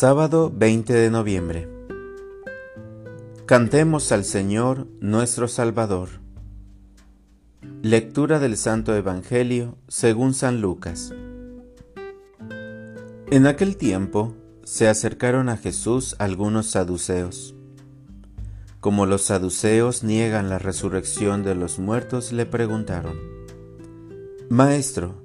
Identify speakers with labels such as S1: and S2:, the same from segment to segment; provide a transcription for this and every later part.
S1: Sábado 20 de noviembre. Cantemos al Señor nuestro Salvador. Lectura del Santo Evangelio según San Lucas. En aquel tiempo se acercaron a Jesús algunos saduceos. Como los saduceos niegan la resurrección de los muertos, le preguntaron, Maestro,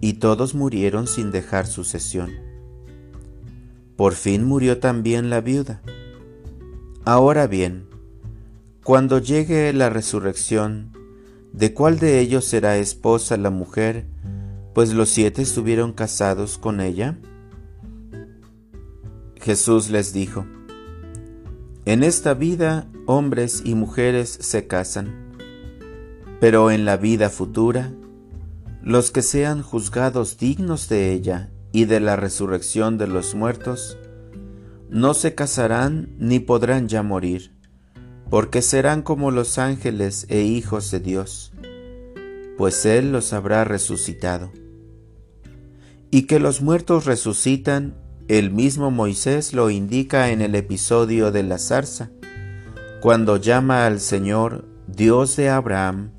S1: y todos murieron sin dejar sucesión. Por fin murió también la viuda. Ahora bien, cuando llegue la resurrección, ¿de cuál de ellos será esposa la mujer, pues los siete estuvieron casados con ella? Jesús les dijo, En esta vida hombres y mujeres se casan, pero en la vida futura los que sean juzgados dignos de ella y de la resurrección de los muertos, no se casarán ni podrán ya morir, porque serán como los ángeles e hijos de Dios, pues Él los habrá resucitado. Y que los muertos resucitan, el mismo Moisés lo indica en el episodio de la zarza, cuando llama al Señor Dios de Abraham,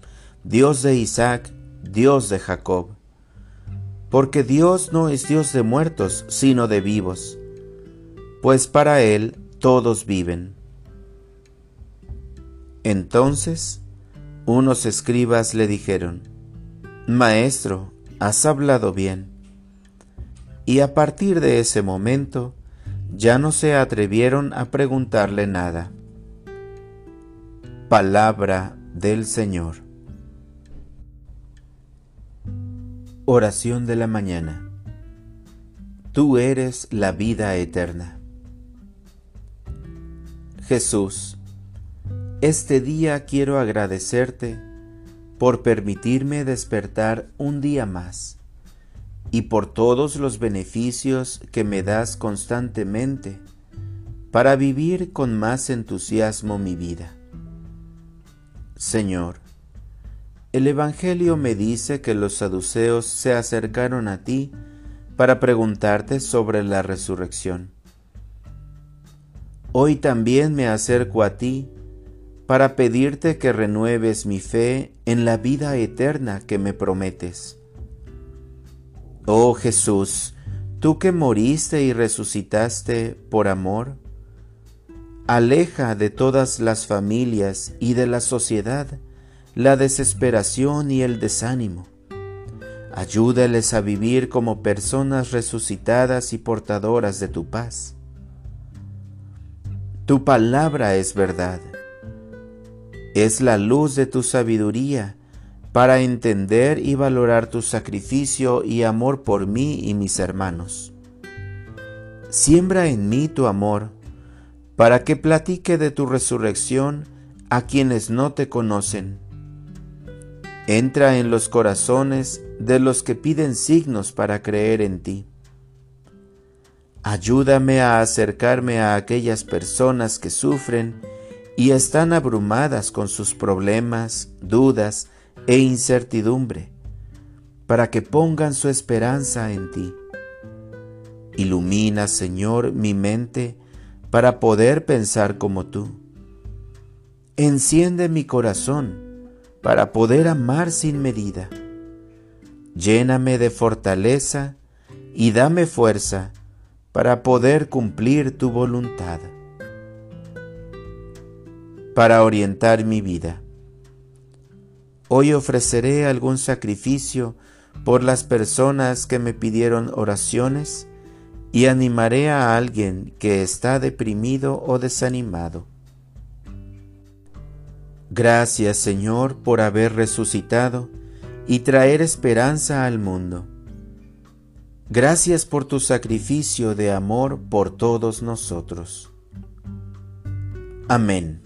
S1: Dios de Isaac Dios de Jacob. Porque Dios no es Dios de muertos, sino de vivos, pues para Él todos viven. Entonces unos escribas le dijeron, Maestro, has hablado bien. Y a partir de ese momento ya no se atrevieron a preguntarle nada. Palabra del Señor. Oración de la mañana. Tú eres la vida eterna. Jesús, este día quiero agradecerte por permitirme despertar un día más y por todos los beneficios que me das constantemente para vivir con más entusiasmo mi vida. Señor, el Evangelio me dice que los saduceos se acercaron a ti para preguntarte sobre la resurrección. Hoy también me acerco a ti para pedirte que renueves mi fe en la vida eterna que me prometes. Oh Jesús, tú que moriste y resucitaste por amor, aleja de todas las familias y de la sociedad la desesperación y el desánimo. Ayúdales a vivir como personas resucitadas y portadoras de tu paz. Tu palabra es verdad. Es la luz de tu sabiduría para entender y valorar tu sacrificio y amor por mí y mis hermanos. Siembra en mí tu amor para que platique de tu resurrección a quienes no te conocen Entra en los corazones de los que piden signos para creer en ti. Ayúdame a acercarme a aquellas personas que sufren y están abrumadas con sus problemas, dudas e incertidumbre, para que pongan su esperanza en ti. Ilumina, Señor, mi mente para poder pensar como tú. Enciende mi corazón para poder amar sin medida. Lléname de fortaleza y dame fuerza para poder cumplir tu voluntad. Para orientar mi vida. Hoy ofreceré algún sacrificio por las personas que me pidieron oraciones y animaré a alguien que está deprimido o desanimado. Gracias Señor por haber resucitado y traer esperanza al mundo. Gracias por tu sacrificio de amor por todos nosotros. Amén.